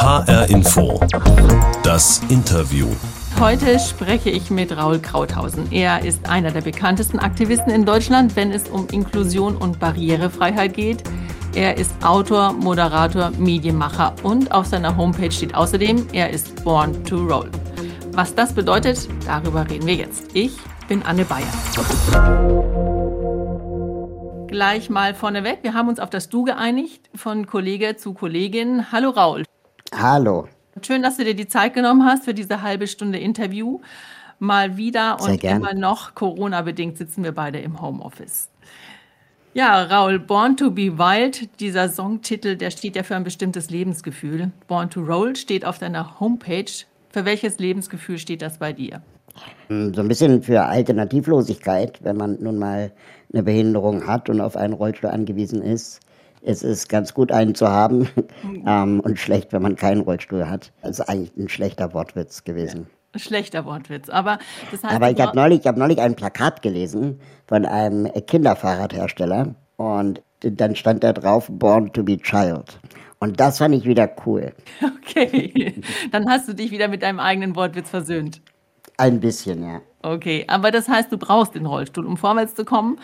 HR Info. Das Interview. Heute spreche ich mit Raul Krauthausen. Er ist einer der bekanntesten Aktivisten in Deutschland, wenn es um Inklusion und Barrierefreiheit geht. Er ist Autor, Moderator, Medienmacher und auf seiner Homepage steht außerdem, er ist Born to Roll. Was das bedeutet, darüber reden wir jetzt. Ich bin Anne Bayer. Gleich mal vorneweg, wir haben uns auf das Du geeinigt, von Kollege zu Kollegin. Hallo Raul. Hallo. Schön, dass du dir die Zeit genommen hast für diese halbe Stunde Interview. Mal wieder Sehr und gern. immer noch Corona-bedingt sitzen wir beide im Homeoffice. Ja, Raul, Born to be Wild, dieser Songtitel, der steht ja für ein bestimmtes Lebensgefühl. Born to Roll steht auf deiner Homepage. Für welches Lebensgefühl steht das bei dir? So ein bisschen für Alternativlosigkeit, wenn man nun mal eine Behinderung hat und auf einen Rollstuhl angewiesen ist. Es ist ganz gut, einen zu haben ähm, und schlecht, wenn man keinen Rollstuhl hat. Das ist eigentlich ein schlechter Wortwitz gewesen. Schlechter Wortwitz, aber das heißt, Aber ich habe neulich, ich hab neulich ein Plakat gelesen von einem Kinderfahrradhersteller und dann stand da drauf, Born to be Child. Und das fand ich wieder cool. okay, dann hast du dich wieder mit deinem eigenen Wortwitz versöhnt. Ein bisschen, ja. Okay, aber das heißt, du brauchst den Rollstuhl, um vorwärts zu kommen,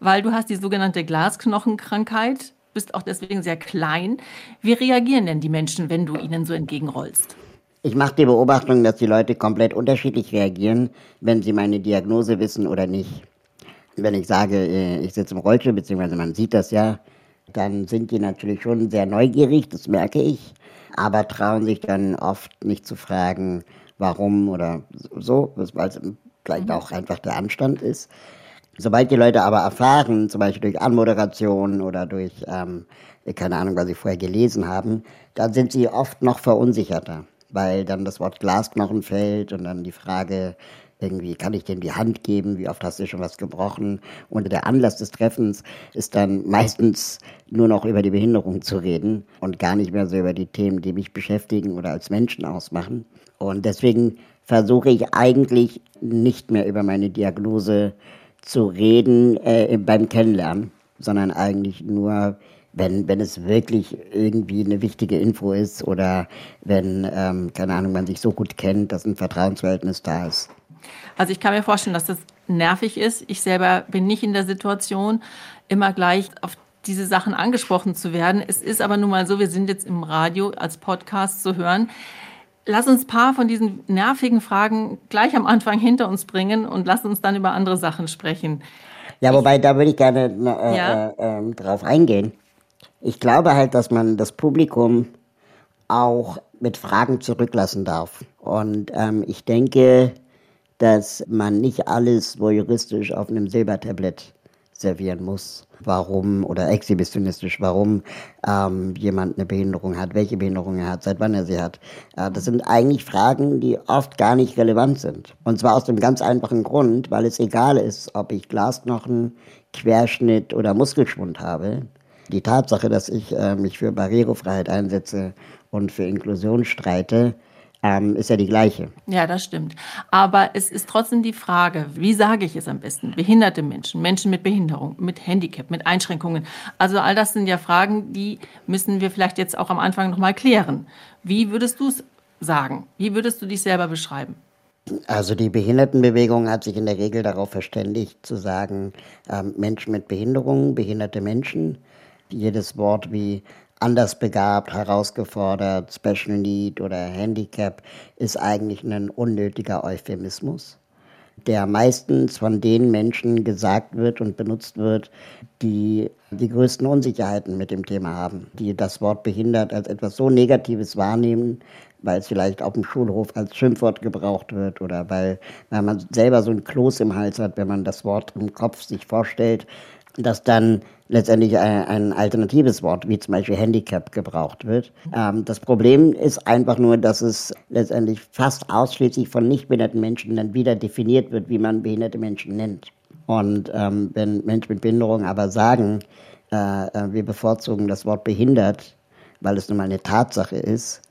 weil du hast die sogenannte Glasknochenkrankheit, bist auch deswegen sehr klein. Wie reagieren denn die Menschen, wenn du ihnen so entgegenrollst? Ich mache die Beobachtung, dass die Leute komplett unterschiedlich reagieren, wenn sie meine Diagnose wissen oder nicht. Wenn ich sage, äh, ich sitze im Rollstuhl, beziehungsweise man sieht das ja, dann sind die natürlich schon sehr neugierig, das merke ich, aber trauen sich dann oft nicht zu fragen, warum oder so, weil es vielleicht auch einfach der Anstand ist. Sobald die Leute aber erfahren, zum Beispiel durch Anmoderation oder durch, ähm, keine Ahnung, was sie vorher gelesen haben, dann sind sie oft noch verunsicherter, weil dann das Wort Glasknochen fällt und dann die Frage, irgendwie, kann ich dir die Hand geben? Wie oft hast du schon was gebrochen? Und der Anlass des Treffens ist dann meistens nur noch über die Behinderung zu reden und gar nicht mehr so über die Themen, die mich beschäftigen oder als Menschen ausmachen. Und deswegen versuche ich eigentlich nicht mehr über meine Diagnose zu reden äh, beim Kennenlernen, sondern eigentlich nur, wenn, wenn es wirklich irgendwie eine wichtige Info ist oder wenn, ähm, keine Ahnung, man sich so gut kennt, dass ein Vertrauensverhältnis da ist. Also ich kann mir vorstellen, dass das nervig ist. Ich selber bin nicht in der Situation, immer gleich auf diese Sachen angesprochen zu werden. Es ist aber nun mal so, wir sind jetzt im Radio als Podcast zu hören. Lass uns ein paar von diesen nervigen Fragen gleich am Anfang hinter uns bringen und lass uns dann über andere Sachen sprechen. Ja, wobei, da würde ich gerne äh, Ja? äh, ähm, drauf eingehen. Ich glaube halt, dass man das Publikum auch mit Fragen zurücklassen darf. Und ähm, ich denke, dass man nicht alles voyeuristisch auf einem Silbertablett servieren muss. Warum oder exhibitionistisch, warum ähm, jemand eine Behinderung hat, welche Behinderung er hat, seit wann er sie hat. Äh, das sind eigentlich Fragen, die oft gar nicht relevant sind. Und zwar aus dem ganz einfachen Grund, weil es egal ist, ob ich Glasknochen, Querschnitt oder Muskelschwund habe. Die Tatsache, dass ich äh, mich für Barrierefreiheit einsetze und für Inklusion streite, ähm, ist ja die gleiche. Ja, das stimmt. Aber es ist trotzdem die Frage, wie sage ich es am besten? Behinderte Menschen, Menschen mit Behinderung, mit Handicap, mit Einschränkungen. Also all das sind ja Fragen, die müssen wir vielleicht jetzt auch am Anfang nochmal klären. Wie würdest du es sagen? Wie würdest du dich selber beschreiben? Also die Behindertenbewegung hat sich in der Regel darauf verständigt zu sagen, ähm, Menschen mit Behinderungen, behinderte Menschen. Jedes Wort wie anders begabt, herausgefordert, Special Need oder Handicap ist eigentlich ein unnötiger Euphemismus, der meistens von den Menschen gesagt wird und benutzt wird, die die größten Unsicherheiten mit dem Thema haben, die das Wort behindert als etwas so Negatives wahrnehmen, weil es vielleicht auf dem Schulhof als Schimpfwort gebraucht wird oder weil, weil man selber so ein Kloß im Hals hat, wenn man das Wort im Kopf sich vorstellt, dass dann letztendlich ein, ein alternatives Wort, wie zum Beispiel Handicap, gebraucht wird. Ähm, das Problem ist einfach nur, dass es letztendlich fast ausschließlich von nicht behinderten Menschen dann wieder definiert wird, wie man behinderte Menschen nennt. Und ähm, wenn Menschen mit Behinderung aber sagen, äh, äh, wir bevorzugen das Wort behindert, weil es nun mal eine Tatsache ist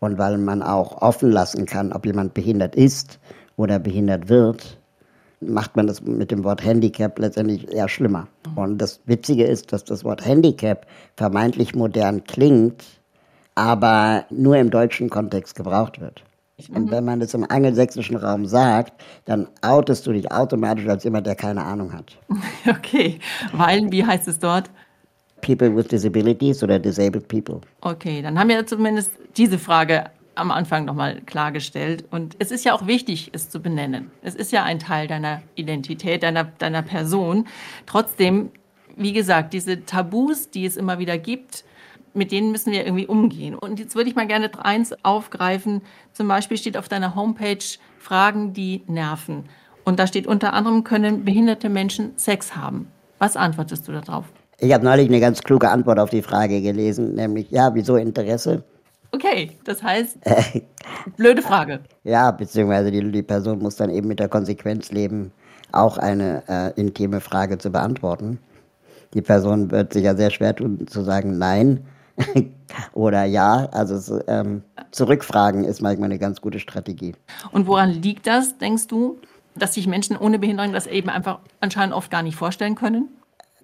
und weil man auch offen lassen kann, ob jemand behindert ist oder behindert wird, macht man das mit dem Wort Handicap letztendlich eher schlimmer. Und das Witzige ist, dass das Wort Handicap vermeintlich modern klingt, aber nur im deutschen Kontext gebraucht wird. Und wenn man das im angelsächsischen Raum sagt, dann outest du dich automatisch als jemand, der keine Ahnung hat. Okay, weil, wie heißt es dort? People with Disabilities oder Disabled People. Okay, dann haben wir zumindest diese Frage am Anfang nochmal klargestellt. Und es ist ja auch wichtig, es zu benennen. Es ist ja ein Teil deiner Identität, deiner, deiner Person. Trotzdem, wie gesagt, diese Tabus, die es immer wieder gibt, mit denen müssen wir irgendwie umgehen. Und jetzt würde ich mal gerne eins aufgreifen. Zum Beispiel steht auf deiner Homepage Fragen, die nerven. Und da steht unter anderem, können behinderte Menschen Sex haben? Was antwortest du darauf? Ich habe neulich eine ganz kluge Antwort auf die Frage gelesen, nämlich, ja, wieso Interesse? Okay, das heißt, blöde Frage. Ja, beziehungsweise die, die Person muss dann eben mit der Konsequenz leben, auch eine äh, intime Frage zu beantworten. Die Person wird sich ja sehr schwer tun zu sagen Nein oder Ja. Also ähm, zurückfragen ist manchmal eine ganz gute Strategie. Und woran liegt das, denkst du, dass sich Menschen ohne Behinderung das eben einfach anscheinend oft gar nicht vorstellen können?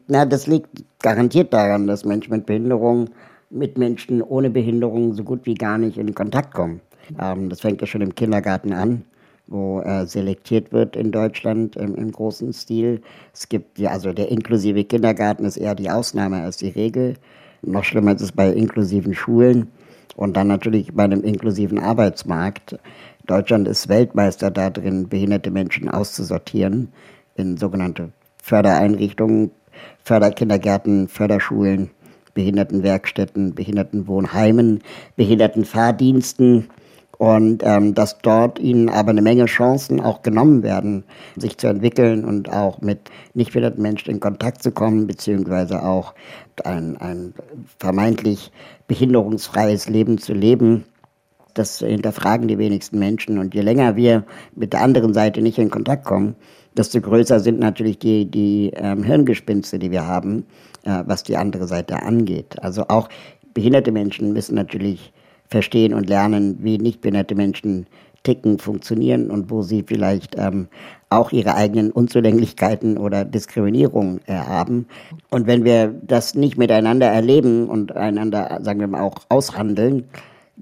Na, das liegt garantiert daran, dass Menschen mit Behinderung mit Menschen ohne Behinderung so gut wie gar nicht in Kontakt kommen. Ähm, das fängt ja schon im Kindergarten an, wo äh, selektiert wird in Deutschland im, im, großen Stil. Es gibt ja, also der inklusive Kindergarten ist eher die Ausnahme als die Regel. Noch schlimmer ist es bei inklusiven Schulen und dann natürlich bei einem inklusiven Arbeitsmarkt. Deutschland ist Weltmeister darin, behinderte Menschen auszusortieren in sogenannte Fördereinrichtungen, Förderkindergärten, Förderschulen. Behindertenwerkstätten, Behindertenwohnheimen, Behindertenfahrdiensten und ähm, dass dort ihnen aber eine Menge Chancen auch genommen werden, sich zu entwickeln und auch mit nicht behinderten Menschen in Kontakt zu kommen, beziehungsweise auch ein, ein vermeintlich behinderungsfreies Leben zu leben. Das hinterfragen die wenigsten Menschen. Und je länger wir mit der anderen Seite nicht in Kontakt kommen, desto größer sind natürlich die, die ähm, Hirngespinste, die wir haben, äh, was die andere Seite angeht. Also auch behinderte Menschen müssen natürlich verstehen und lernen, wie nicht behinderte Menschen ticken, funktionieren und wo sie vielleicht ähm, auch ihre eigenen Unzulänglichkeiten oder Diskriminierung äh, haben. Und wenn wir das nicht miteinander erleben und einander, sagen wir mal, auch aushandeln,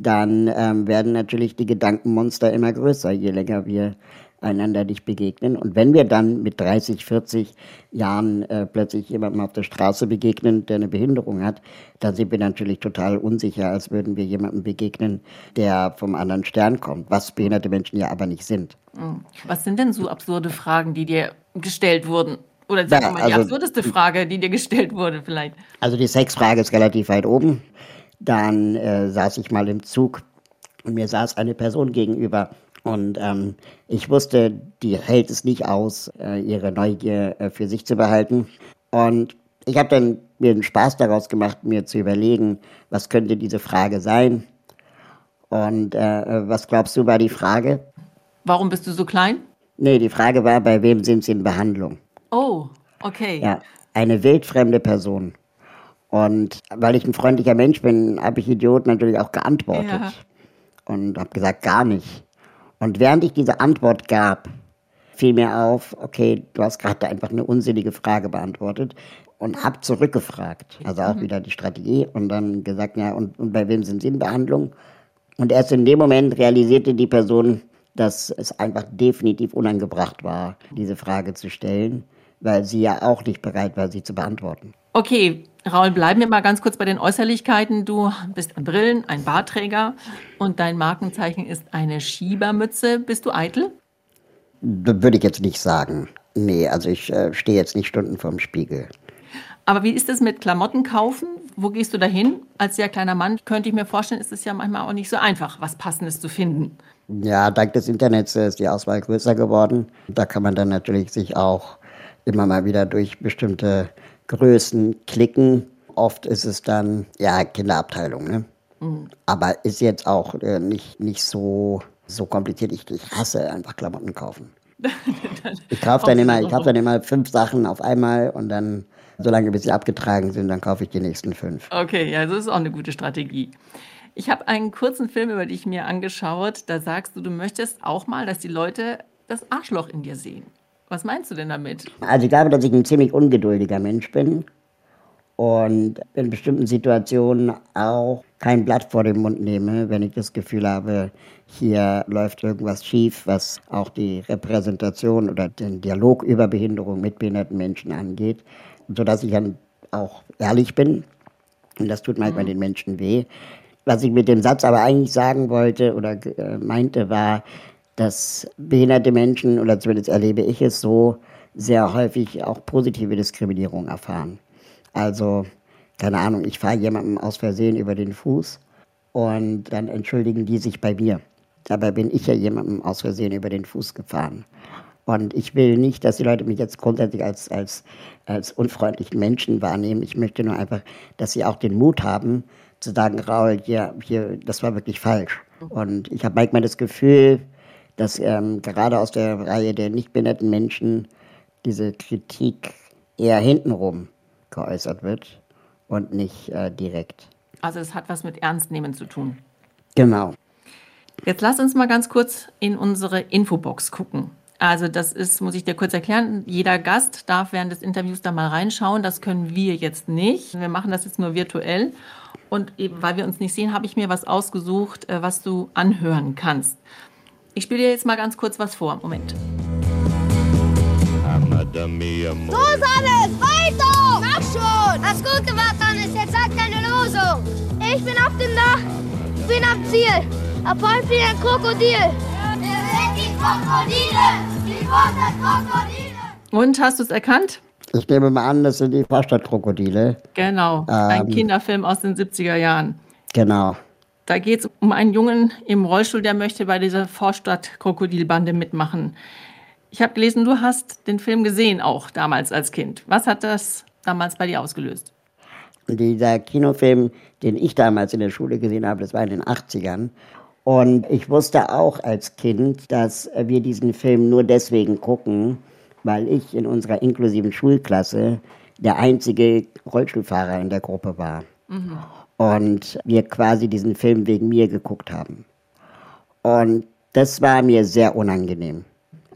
dann ähm, werden natürlich die Gedankenmonster immer größer, je länger wir einander nicht begegnen. Und wenn wir dann mit 30, 40 Jahren äh, plötzlich jemandem auf der Straße begegnen, der eine Behinderung hat, dann sind wir natürlich total unsicher, als würden wir jemandem begegnen, der vom anderen Stern kommt, was behinderte Menschen ja aber nicht sind. Hm. Was sind denn so absurde Fragen, die dir gestellt wurden? Oder sag ja, mal, die also, absurdeste Frage, die dir gestellt wurde vielleicht? Also die Sexfrage ist relativ weit oben. Dann äh, saß ich mal im Zug und mir saß eine Person gegenüber, und ähm, ich wusste, die hält es nicht aus, äh, ihre Neugier äh, für sich zu behalten. Und ich habe dann mir den Spaß daraus gemacht, mir zu überlegen, was könnte diese Frage sein. Und äh, was glaubst du war die Frage? Warum bist du so klein? Nee, die Frage war, bei wem sind sie in Behandlung? Oh, okay. Ja, eine wildfremde Person. Und weil ich ein freundlicher Mensch bin, habe ich Idiot natürlich auch geantwortet. Ja. Und habe gesagt, gar nicht. Und während ich diese Antwort gab, fiel mir auf, okay, du hast gerade einfach eine unsinnige Frage beantwortet und hab zurückgefragt. Also auch mhm. wieder die Strategie und dann gesagt, ja, und, und bei wem sind Sie in Behandlung? Und erst in dem Moment realisierte die Person, dass es einfach definitiv unangebracht war, diese Frage zu stellen, weil sie ja auch nicht bereit war, sie zu beantworten. Okay, Raul, bleiben wir mal ganz kurz bei den Äußerlichkeiten. Du bist ein Brillen, ein Barträger und dein Markenzeichen ist eine Schiebermütze. Bist du eitel? Würde ich jetzt nicht sagen. Nee, also ich äh, stehe jetzt nicht Stunden vorm Spiegel. Aber wie ist es mit Klamotten kaufen? Wo gehst du dahin? Als sehr kleiner Mann könnte ich mir vorstellen, ist es ja manchmal auch nicht so einfach, was Passendes zu finden. Ja, dank des Internets ist die Auswahl größer geworden. Da kann man dann natürlich sich auch immer mal wieder durch bestimmte Größen klicken. Oft ist es dann, ja, Kinderabteilung, ne? Mhm. Aber ist jetzt auch äh, nicht, nicht so, so kompliziert. Ich, ich hasse einfach Klamotten kaufen. ich kaufe dann, immer, kauf dann immer fünf Sachen auf einmal und dann, solange bis sie abgetragen sind, dann kaufe ich die nächsten fünf. Okay, ja, das ist auch eine gute Strategie. Ich habe einen kurzen Film über dich mir angeschaut. Da sagst du, du möchtest auch mal, dass die Leute das Arschloch in dir sehen. Was meinst du denn damit? Also ich glaube, dass ich ein ziemlich ungeduldiger Mensch bin und in bestimmten Situationen auch kein Blatt vor den Mund nehme, wenn ich das Gefühl habe, hier läuft irgendwas schief, was auch die Repräsentation oder den Dialog über Behinderung mit behinderten Menschen angeht, sodass ich dann auch ehrlich bin. Und das tut manchmal mhm. den Menschen weh. Was ich mit dem Satz aber eigentlich sagen wollte oder äh, meinte, war, dass behinderte Menschen, oder zumindest erlebe ich es so, sehr häufig auch positive Diskriminierung erfahren. Also, keine Ahnung, ich fahre jemandem aus Versehen über den Fuß und dann entschuldigen die sich bei mir. Dabei bin ich ja jemandem aus Versehen über den Fuß gefahren. Und ich will nicht, dass die Leute mich jetzt grundsätzlich als, als, als unfreundlichen Menschen wahrnehmen. Ich möchte nur einfach, dass sie auch den Mut haben, zu sagen, Raul, hier, hier, das war wirklich falsch. Und ich habe manchmal das Gefühl, dass ähm, gerade aus der Reihe der nicht behinderten Menschen diese Kritik eher hintenrum geäußert wird und nicht äh, direkt. Also es hat was mit Ernstnehmen zu tun. Genau. Jetzt lass uns mal ganz kurz in unsere Infobox gucken. Also das ist, muss ich dir kurz erklären, jeder Gast darf während des Interviews da mal reinschauen. Das können wir jetzt nicht. Wir machen das jetzt nur virtuell. Und eben weil wir uns nicht sehen, habe ich mir was ausgesucht, äh, was du anhören kannst. Ich spiele dir jetzt mal ganz kurz was vor. Moment. So ist alles! Weiter! Mach schon! Hast gut gemacht, Hannes. Jetzt sag deine Losung. Ich bin auf dem Dach. Ich bin am Ziel. Ab heute bin ein Krokodil. Wir sind die Krokodile! Die Krokodile! Und hast du es erkannt? Ich nehme mal an, das sind die Vorstadtkrokodile. Genau, ähm, ein Kinderfilm aus den 70er Jahren. Genau. Da geht es um einen Jungen im Rollstuhl, der möchte bei dieser Vorstadtkrokodilbande mitmachen. Ich habe gelesen, du hast den Film gesehen, auch damals als Kind. Was hat das damals bei dir ausgelöst? Dieser Kinofilm, den ich damals in der Schule gesehen habe, das war in den 80ern. Und ich wusste auch als Kind, dass wir diesen Film nur deswegen gucken, weil ich in unserer inklusiven Schulklasse der einzige Rollstuhlfahrer in der Gruppe war. Mhm. Und wir quasi diesen Film wegen mir geguckt haben. Und das war mir sehr unangenehm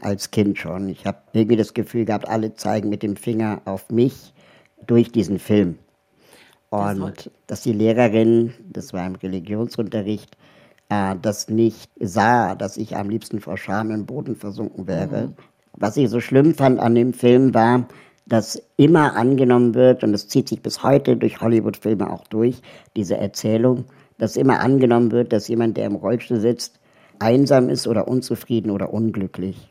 als Kind schon. Ich habe irgendwie das Gefühl gehabt, alle zeigen mit dem Finger auf mich durch diesen Film. Und das dass die Lehrerin, das war im Religionsunterricht, äh, das nicht sah, dass ich am liebsten vor Scham im Boden versunken wäre. Mhm. Was ich so schlimm fand an dem Film war, dass immer angenommen wird, und das zieht sich bis heute durch Hollywood-Filme auch durch, diese Erzählung, dass immer angenommen wird, dass jemand, der im Rollstuhl sitzt, einsam ist oder unzufrieden oder unglücklich.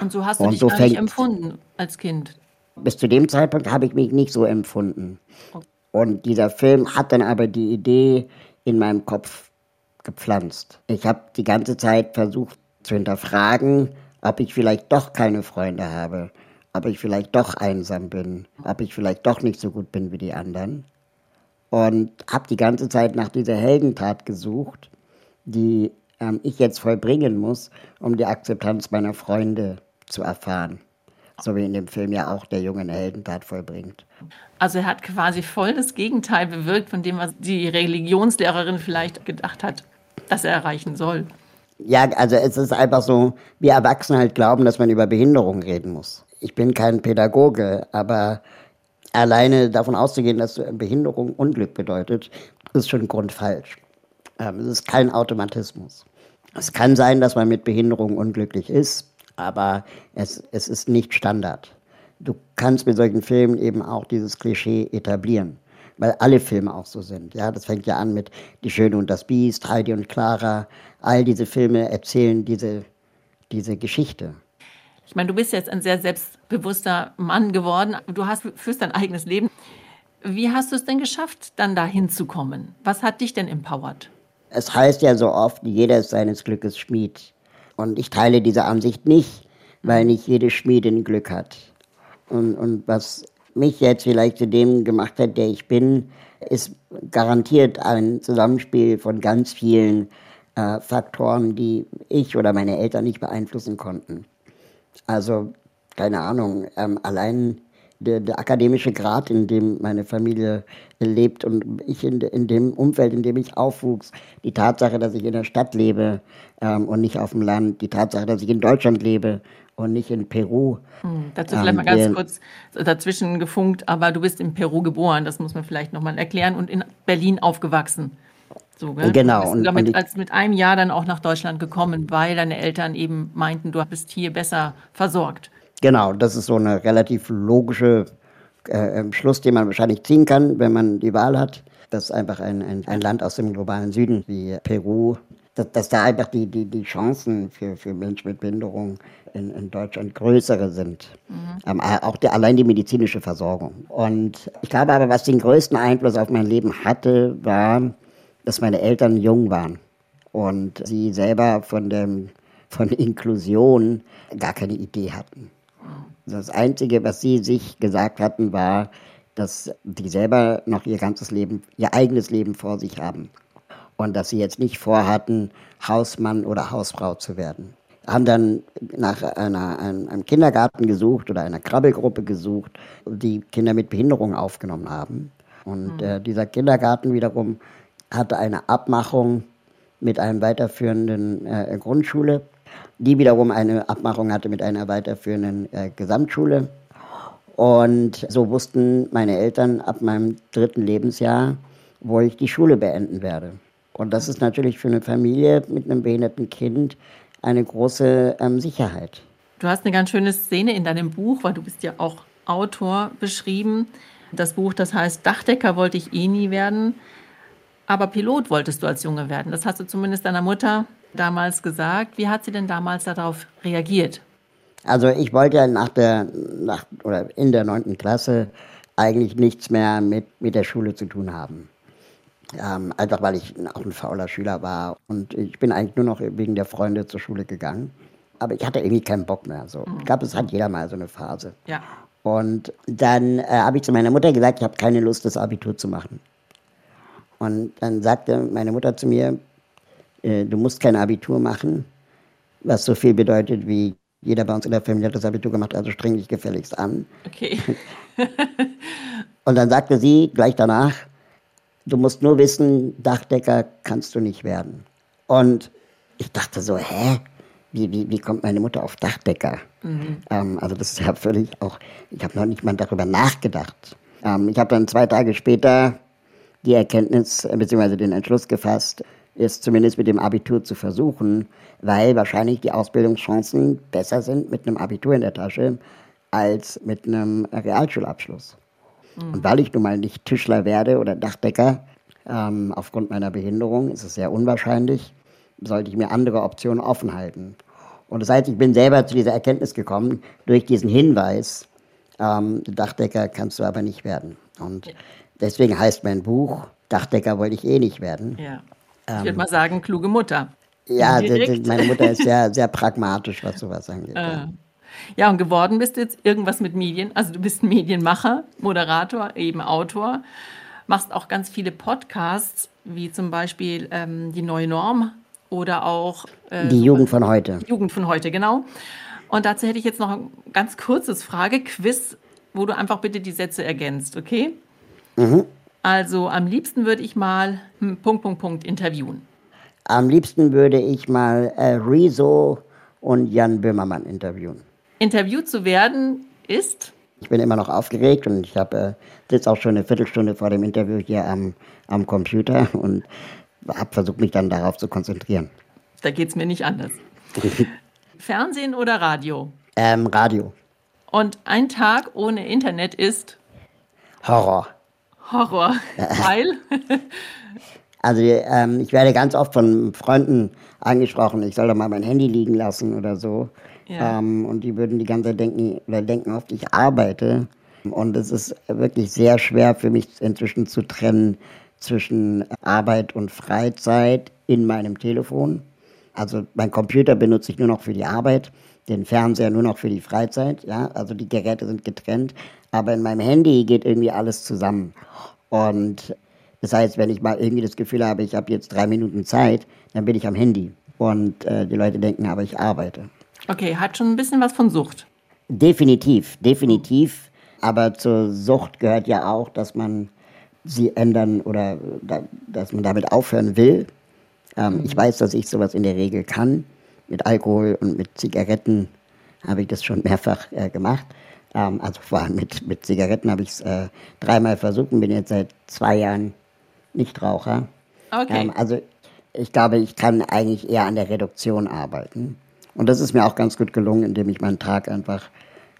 Und so hast du und dich so gar nicht empfunden als Kind? Bis zu dem Zeitpunkt habe ich mich nicht so empfunden. Okay. Und dieser Film hat dann aber die Idee in meinem Kopf gepflanzt. Ich habe die ganze Zeit versucht zu hinterfragen, ob ich vielleicht doch keine Freunde habe, ob ich vielleicht doch einsam bin, ob ich vielleicht doch nicht so gut bin wie die anderen. Und habe die ganze Zeit nach dieser Heldentat gesucht, die ähm, ich jetzt vollbringen muss, um die Akzeptanz meiner Freunde zu erfahren. So wie in dem Film ja auch der Junge eine Heldentat vollbringt. Also er hat quasi voll das Gegenteil bewirkt von dem, was die Religionslehrerin vielleicht gedacht hat, dass er erreichen soll. Ja, also es ist einfach so, wir Erwachsene halt glauben, dass man über Behinderung reden muss. Ich bin kein Pädagoge, aber alleine davon auszugehen, dass Behinderung Unglück bedeutet, ist schon grundfalsch. Ähm, es ist kein Automatismus. Es kann sein, dass man mit Behinderung unglücklich ist, aber es, es ist nicht Standard. Du kannst mit solchen Filmen eben auch dieses Klischee etablieren, weil alle Filme auch so sind. Ja, das fängt ja an mit Die Schöne und das Biest, Heidi und Clara. All diese Filme erzählen diese, diese Geschichte. Ich meine, du bist jetzt ein sehr selbstbewusster Mann geworden. Du hast, führst dein eigenes Leben. Wie hast du es denn geschafft, dann da hinzukommen? Was hat dich denn empowert? Es heißt ja so oft, jeder ist seines Glückes Schmied. Und ich teile diese Ansicht nicht, weil nicht jede Schmiedin Glück hat. Und, und was mich jetzt vielleicht zu dem gemacht hat, der ich bin, ist garantiert ein Zusammenspiel von ganz vielen äh, Faktoren, die ich oder meine Eltern nicht beeinflussen konnten. Also, keine Ahnung, ähm, allein der, der, akademische Grad, in dem meine Familie lebt und ich in, in, dem Umfeld, in dem ich aufwuchs, die Tatsache, dass ich in der Stadt lebe ähm, und nicht auf dem Land, die Tatsache, dass ich in Deutschland lebe und nicht in Peru. Hm, dazu vielleicht ähm, mal ganz kurz dazwischen gefunkt, aber du bist in Peru geboren, das muss man vielleicht nochmal erklären, und in Berlin aufgewachsen. So, gell? Genau. Du bist Und- ich- als mit einem Jahr dann auch nach Deutschland gekommen, weil deine Eltern eben meinten, du bist hier besser versorgt. Genau, das ist so eine relativ logische äh, ähm, Schluss, den man wahrscheinlich ziehen kann, wenn man die Wahl hat. dass einfach ein, ein, ein Land aus dem globalen Süden wie Peru, dass, dass da einfach die, die, die Chancen für, für Menschen mit Behinderung in, in Deutschland größere sind. Ähm, auch die, allein die medizinische Versorgung. Und ich glaube aber, was den größten Einfluss auf mein Leben hatte, war, dass meine Eltern jung waren und sie selber von, dem, von Inklusion gar keine Idee hatten. Das Einzige, was sie sich gesagt hatten, war, dass die selber noch ihr ganzes Leben, ihr eigenes Leben vor sich haben. Und dass sie jetzt nicht vorhatten, Hausmann oder Hausfrau zu werden. Haben dann nach einer, einem, Kindergarten gesucht oder einer Krabbelgruppe gesucht, die Kinder mit Behinderung aufgenommen haben. Und äh, dieser Kindergarten wiederum hatte eine Abmachung mit einem weiterführenden äh, Grundschule, die wiederum eine Abmachung hatte mit einer weiterführenden äh, Gesamtschule. Und so wussten meine Eltern ab meinem dritten Lebensjahr, wo ich die Schule beenden werde. Und das ist natürlich für eine Familie mit einem behinderten Kind eine große ähm, Sicherheit. Du hast eine ganz schöne Szene in deinem Buch, weil du bist ja auch Autor beschrieben. Das Buch, das heißt Dachdecker wollte ich eh nie werden, aber Pilot wolltest du als Junge werden. Das hast du zumindest deiner Mutter damals gesagt. Wie hat sie denn damals darauf reagiert? Also ich wollte nach der, nach, oder in der neunten Klasse eigentlich nichts mehr mit, mit der Schule zu tun haben. Ähm, einfach weil ich auch ein fauler Schüler war. Und ich bin eigentlich nur noch wegen der Freunde zur Schule gegangen. Aber ich hatte irgendwie keinen Bock mehr. So. Ich glaube, es hat jeder mal so eine Phase. Ja. Und dann äh, habe ich zu meiner Mutter gesagt, ich habe keine Lust, das Abitur zu machen. Und dann sagte meine Mutter zu mir, äh, du musst kein Abitur machen, was so viel bedeutet wie jeder bei uns in der Familie hat das Abitur gemacht, also streng dich gefälligst an. Okay. Und dann sagte sie gleich danach, du musst nur wissen, Dachdecker kannst du nicht werden. Und ich dachte so, hä? Wie, wie, wie kommt meine Mutter auf Dachdecker? Ähm, also das ist ja völlig auch, ich habe noch nicht mal darüber nachgedacht. Ähm, ich habe dann zwei Tage später die Erkenntnis bzw. den Entschluss gefasst, es zumindest mit dem Abitur zu versuchen, weil wahrscheinlich die Ausbildungschancen besser sind mit einem Abitur in der Tasche als mit einem Realschulabschluss. Und weil ich nun mal nicht Tischler werde oder Dachdecker, ähm, aufgrund meiner Behinderung ist es sehr unwahrscheinlich, sollte ich mir andere Optionen offen halten. Und das heißt, ich bin selber zu dieser Erkenntnis gekommen, durch diesen Hinweis, ähm, Dachdecker kannst du aber nicht werden. Und deswegen heißt mein Buch, Dachdecker wollte ich eh nicht werden. Ja. Ich würde mal sagen, kluge Mutter. Ja, Indirekt. d- d- meine Mutter ist sehr, sehr pragmatisch, was sowas angeht. ja. Ja, und geworden bist du jetzt irgendwas mit Medien. Also du bist Medienmacher, Moderator, eben Autor. Machst auch ganz viele Podcasts, wie zum Beispiel ähm, Die Neue Norm oder auch äh, Die Jugend von heute. Jugend von heute, genau. Und dazu hätte ich jetzt noch ein ganz kurzes Frage-Quiz, wo du einfach bitte die Sätze ergänzt, okay? Also am liebsten würde ich mal hm, Punkt, Punkt, Punkt interviewen. Am liebsten würde ich mal äh, Rezo und Jan Böhmermann interviewen. Interviewt zu werden ist, Ich bin immer noch aufgeregt und ich habe äh, sitze auch schon eine Viertelstunde vor dem Interview hier am, am Computer und habe versucht, mich dann darauf zu konzentrieren. da geht es mir nicht anders. Fernsehen oder Radio? Ähm, Radio. Und ein Tag ohne Internet ist Horror. Horror, weil Also ähm, ich werde ganz oft von Freunden angesprochen, ich soll doch mal mein Handy liegen lassen oder so. Ja. Ähm, und die würden die ganze Zeit denken, oder denken oft, ich arbeite. Und es ist wirklich sehr schwer für mich inzwischen zu trennen zwischen Arbeit und Freizeit in meinem Telefon. Also mein Computer benutze ich nur noch für die Arbeit, den Fernseher nur noch für die Freizeit. Ja, also die Geräte sind getrennt, aber in meinem Handy geht irgendwie alles zusammen. Und das heißt, wenn ich mal irgendwie das Gefühl habe, ich habe jetzt drei Minuten Zeit, dann bin ich am Handy. Und äh, die Leute denken aber, ich arbeite. okay, hat schon ein bisschen was von Sucht. Definitiv, definitiv. Aber zur Sucht gehört ja auch, dass man sie ändern oder da, dass man damit aufhören will. Ähm, Ich weiß, dass ich sowas in der Regel kann. Mit Alkohol und mit Zigaretten habe ich das schon mehrfach äh, gemacht. Ähm, also vor allem mit, mit Zigaretten habe ich es äh, dreimal versucht und bin jetzt seit zwei Jahren Nichtraucher. Okay. Ähm, also ich glaube, ich kann eigentlich eher an der Reduktion arbeiten. Und das ist mir auch ganz gut gelungen, indem ich meinen Tag einfach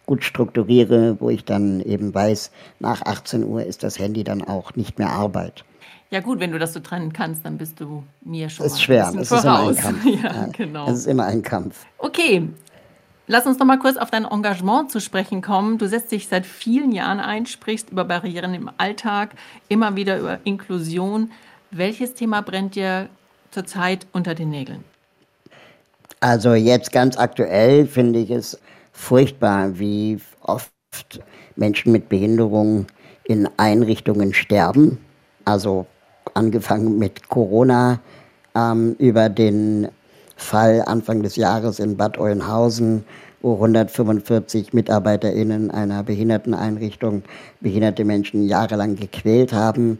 gut strukturiere, wo ich dann eben weiß, nach 18 Uhr ist das Handy dann auch nicht mehr Arbeit. Ja gut, wenn du das so trennen kannst, dann bist du mir schon Das ist schwer, bisschen ist immer ein. Kampf. ja, genau. Es ist immer ein Kampf. Okay, lass uns noch mal kurz auf dein Engagement zu sprechen kommen. Du setzt dich seit vielen Jahren ein, sprichst über Barrieren im Alltag, immer wieder über Inklusion. Welches Thema brennt dir zurzeit unter den Nägeln? Also jetzt ganz aktuell finde ich es furchtbar, wie oft Menschen mit Behinderung in Einrichtungen sterben. Also angefangen mit Corona ähm, über den Fall Anfang des Jahres in Bad Oeynhausen, wo 145 MitarbeiterInnen einer Behinderteneinrichtung behinderte Menschen jahrelang gequält haben,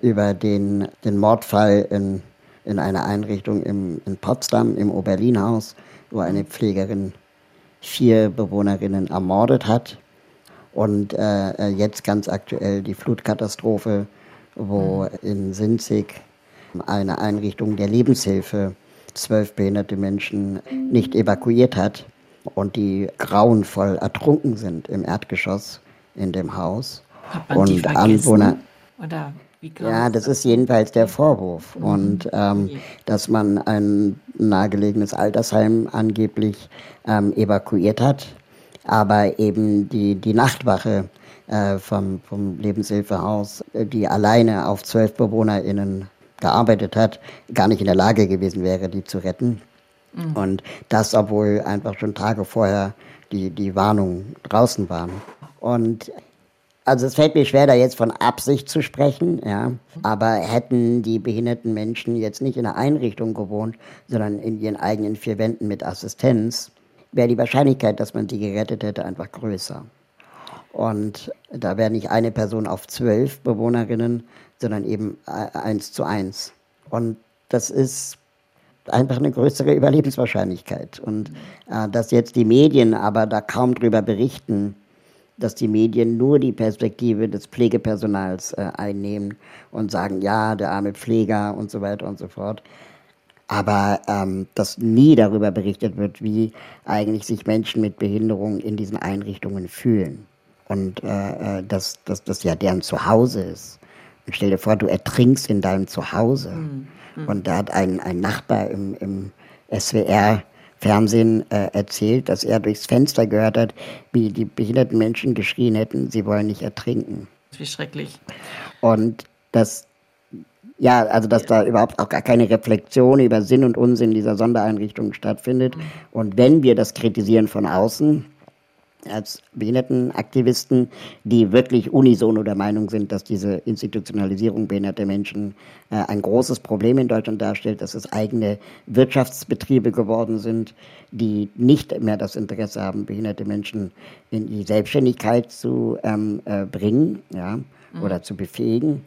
über den, den Mordfall in, in einer Einrichtung im, in Potsdam, im Oberlinhaus, wo eine Pflegerin vier Bewohnerinnen ermordet hat. Und äh, jetzt ganz aktuell die Flutkatastrophe, wo in Sinzig eine Einrichtung der Lebenshilfe zwölf behinderte Menschen nicht evakuiert hat und die grauenvoll ertrunken sind im Erdgeschoss in dem Haus. Hat man die und vergessen? Anwohner. Oder Ja, das ist jedenfalls der Vorwurf. Und ähm, dass man ein nahegelegenes Altersheim angeblich ähm, evakuiert hat, aber eben die, die Nachtwache äh, vom, vom Lebenshilfehaus, äh, die alleine auf zwölf BewohnerInnen gearbeitet hat, gar nicht in der Lage gewesen wäre, die zu retten. Und das, obwohl einfach schon Tage vorher die, die Warnungen draußen waren. Und also es fällt mir schwer, da jetzt von Absicht zu sprechen, ja. Aber hätten die behinderten Menschen jetzt nicht in einer Einrichtung gewohnt, sondern in ihren eigenen vier Wänden mit Assistenz, wäre die Wahrscheinlichkeit, dass man sie gerettet hätte, einfach größer. Und da wäre nicht eine Person auf zwölf Bewohnerinnen, sondern eben äh, eins zu eins. Und das ist einfach eine größere Überlebenswahrscheinlichkeit. Und äh, dass jetzt die Medien aber da kaum drüber berichten, dass die Medien nur die Perspektive des Pflegepersonals äh, einnehmen und sagen, ja, der arme Pfleger und so weiter und so fort. Aber ähm, dass nie darüber berichtet wird, wie eigentlich sich Menschen mit Behinderung in diesen Einrichtungen fühlen. Und äh, äh, dass, dass das ja deren Zuhause ist. Und stell dir vor, du ertrinkst in deinem Zuhause. Und da hat ein, ein Nachbar im, im SWR Fernsehen äh, erzählt, dass er durchs Fenster gehört hat, wie die behinderten Menschen geschrien hätten, sie wollen nicht ertrinken. Wie schrecklich. Und das, ja, also dass da überhaupt auch gar keine Reflexion über Sinn und Unsinn dieser Sondereinrichtungen stattfindet. Und wenn wir das kritisieren von außen, als Behindertenaktivisten, die wirklich unisono der Meinung sind, dass diese Institutionalisierung behinderter Menschen äh, ein großes Problem in Deutschland darstellt, dass es eigene Wirtschaftsbetriebe geworden sind, die nicht mehr das Interesse haben, behinderte Menschen in die Selbstständigkeit zu ähm, äh, bringen ja, oder zu befähigen.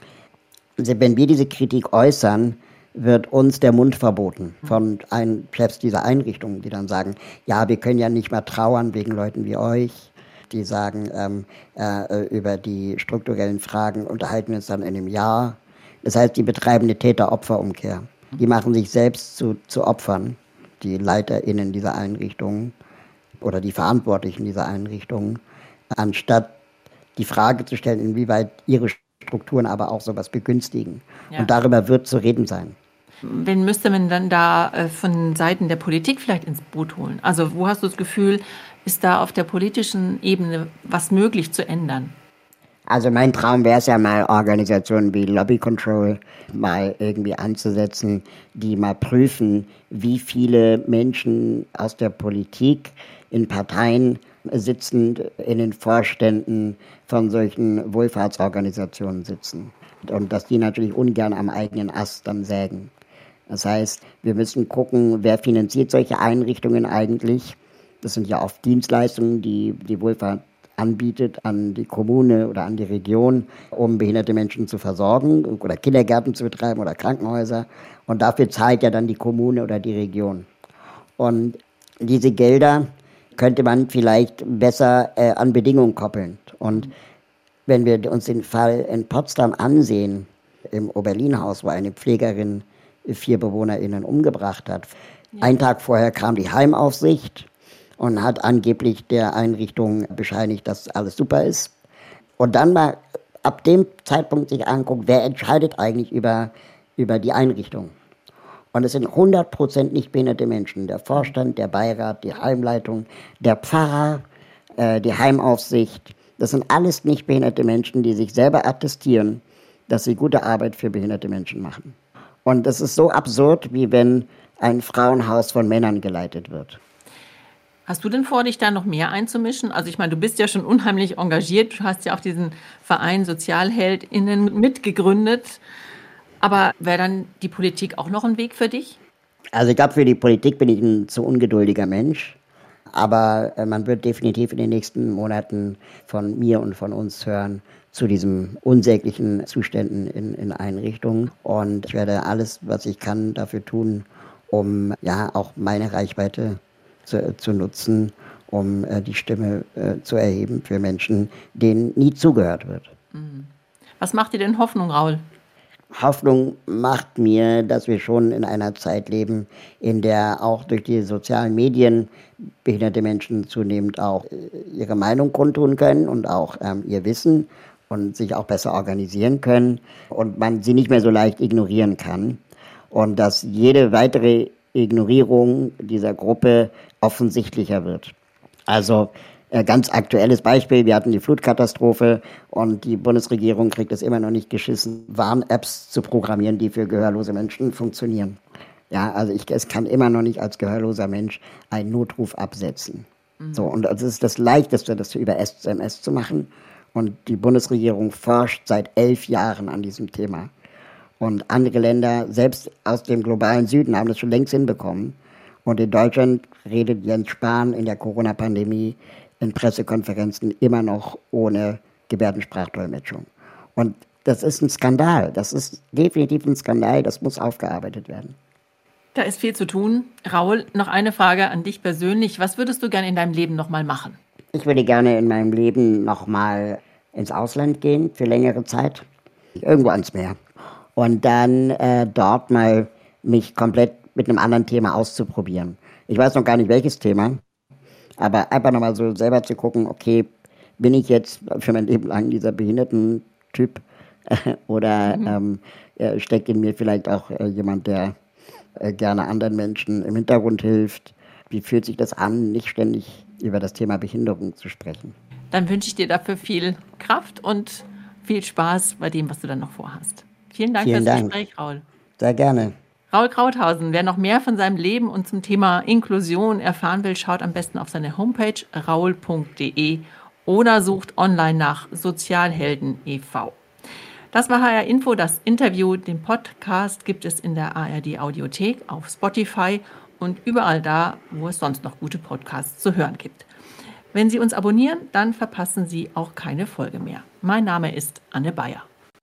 Also wenn wir diese Kritik äußern, wird uns der Mund verboten von ein, Chefs dieser Einrichtungen, die dann sagen, ja, wir können ja nicht mehr trauern wegen Leuten wie euch. Die sagen, ähm, äh, über die strukturellen Fragen unterhalten wir uns dann in einem Jahr. Das heißt, die betreiben eine Täter-Opfer-Umkehr. Die machen sich selbst zu, zu Opfern, die LeiterInnen dieser Einrichtungen oder die Verantwortlichen dieser Einrichtungen, anstatt die Frage zu stellen, inwieweit ihre Strukturen aber auch sowas begünstigen. Ja. Und darüber wird zu reden sein. Wen müsste man dann da äh, von Seiten der Politik vielleicht ins Boot holen? Also wo hast du das Gefühl, ist da auf der politischen Ebene was möglich zu ändern? Also mein Traum wäre es ja mal, Organisationen wie Lobby Control mal irgendwie anzusetzen, die mal prüfen, wie viele Menschen aus der Politik in Parteien sitzend in den Vorständen von solchen Wohlfahrtsorganisationen sitzen. Und dass die natürlich ungern am eigenen Ast dann sägen. Das heißt, wir müssen gucken, wer finanziert solche Einrichtungen eigentlich. Das sind ja oft Dienstleistungen, die die Wohlfahrt anbietet an die Kommune oder an die Region, um behinderte Menschen zu versorgen oder Kindergärten zu betreiben oder Krankenhäuser. Und dafür zahlt ja dann die Kommune oder die Region. Und diese Gelder könnte man vielleicht besser äh, an Bedingungen koppeln. Und wenn wir uns den Fall in Potsdam ansehen, im Oberlin-Haus, wo eine Pflegerin vier BewohnerInnen umgebracht hat. Ja. Einen Tag vorher kam die Heimaufsicht und hat angeblich der Einrichtung bescheinigt, dass alles super ist. Und dann mal ab dem Zeitpunkt sich anguckt, wer entscheidet eigentlich über, über die Einrichtung. Und es sind 100% nicht behinderte Menschen. Der Vorstand, der Beirat, die Heimleitung, der Pfarrer, äh, die Heimaufsicht. Das sind alles nicht behinderte Menschen, die sich selber attestieren, dass sie gute Arbeit für behinderte Menschen machen. Und das ist so absurd, wie wenn ein Frauenhaus von Männern geleitet wird. Hast du denn vor, dich da noch mehr einzumischen? Also ich meine, du bist ja schon unheimlich engagiert. Du hast ja auch diesen Verein SozialheldInnen mitgegründet. Aber wäre dann die Politik auch noch ein Weg für dich? Also ich glaube, für die Politik bin ich ein zu ungeduldiger Mensch. Aber äh, man wird definitiv in den nächsten Monaten von mir und von uns hören zu diesen unsäglichen Zuständen in, in Einrichtungen. Und ich werde alles, was ich kann, dafür tun, um ja auch meine Reichweite zu, zu nutzen, um äh, die Stimme äh, zu erheben für Menschen, denen nie zugehört wird. Mhm. Was macht dir denn Hoffnung, Raul? Hoffnung macht mir, dass wir schon in einer Zeit leben, in der auch durch die sozialen Medien behinderte Menschen zunehmend auch äh, ihre Meinung kundtun können und auch ähm, ihr Wissen und sich auch besser organisieren können und man sie nicht mehr so leicht ignorieren kann. Und dass jede weitere Ignorierung dieser Gruppe offensichtlicher wird. Also ganz aktuelles Beispiel, wir hatten die Flutkatastrophe und die Bundesregierung kriegt es immer noch nicht geschissen, Warn-Apps zu programmieren, die für gehörlose Menschen funktionieren. Ja, also ich, es kann immer noch nicht als gehörloser Mensch einen Notruf absetzen. Mhm. So, und es ist das Leichteste, das über SMS zu machen. Und die Bundesregierung forscht seit elf Jahren an diesem Thema. Und andere Länder, selbst aus dem globalen Süden, haben das schon längst hinbekommen. Und in Deutschland redet Jens Spahn in der Corona-Pandemie in Pressekonferenzen immer noch ohne Gebärdensprachdolmetschung. Und das ist ein Skandal. Das ist definitiv ein Skandal. Das muss aufgearbeitet werden. Da ist viel zu tun. Raul, noch eine Frage an dich persönlich. Was würdest du gerne in deinem Leben nochmal machen? Ich würde gerne in meinem Leben nochmal ins Ausland gehen für längere Zeit. Irgendwo ans Meer und dann äh, dort mal mich komplett mit einem anderen Thema auszuprobieren. Ich weiß noch gar nicht welches Thema, aber einfach nochmal so selber zu gucken, okay, bin ich jetzt für mein Leben lang dieser behinderten Typ oder mhm. ähm, äh, steckt in mir vielleicht auch äh, jemand, der äh, gerne anderen Menschen im Hintergrund hilft? Wie fühlt sich das an, nicht ständig über das Thema Behinderung zu sprechen? Dann wünsche ich dir dafür viel Kraft und viel Spaß bei dem, was du dann noch vorhast. Vielen Dank Vielen fürs Dank. Gespräch, Raul. Sehr gerne. Raul Krauthausen, wer noch mehr von seinem Leben und zum Thema Inklusion erfahren will, schaut am besten auf seine Homepage raul.de oder sucht online nach Sozialhelden e.V. Das war HR Info, das Interview. Den Podcast gibt es in der ARD Audiothek, auf Spotify und überall da, wo es sonst noch gute Podcasts zu hören gibt. Wenn Sie uns abonnieren, dann verpassen Sie auch keine Folge mehr. Mein Name ist Anne Bayer.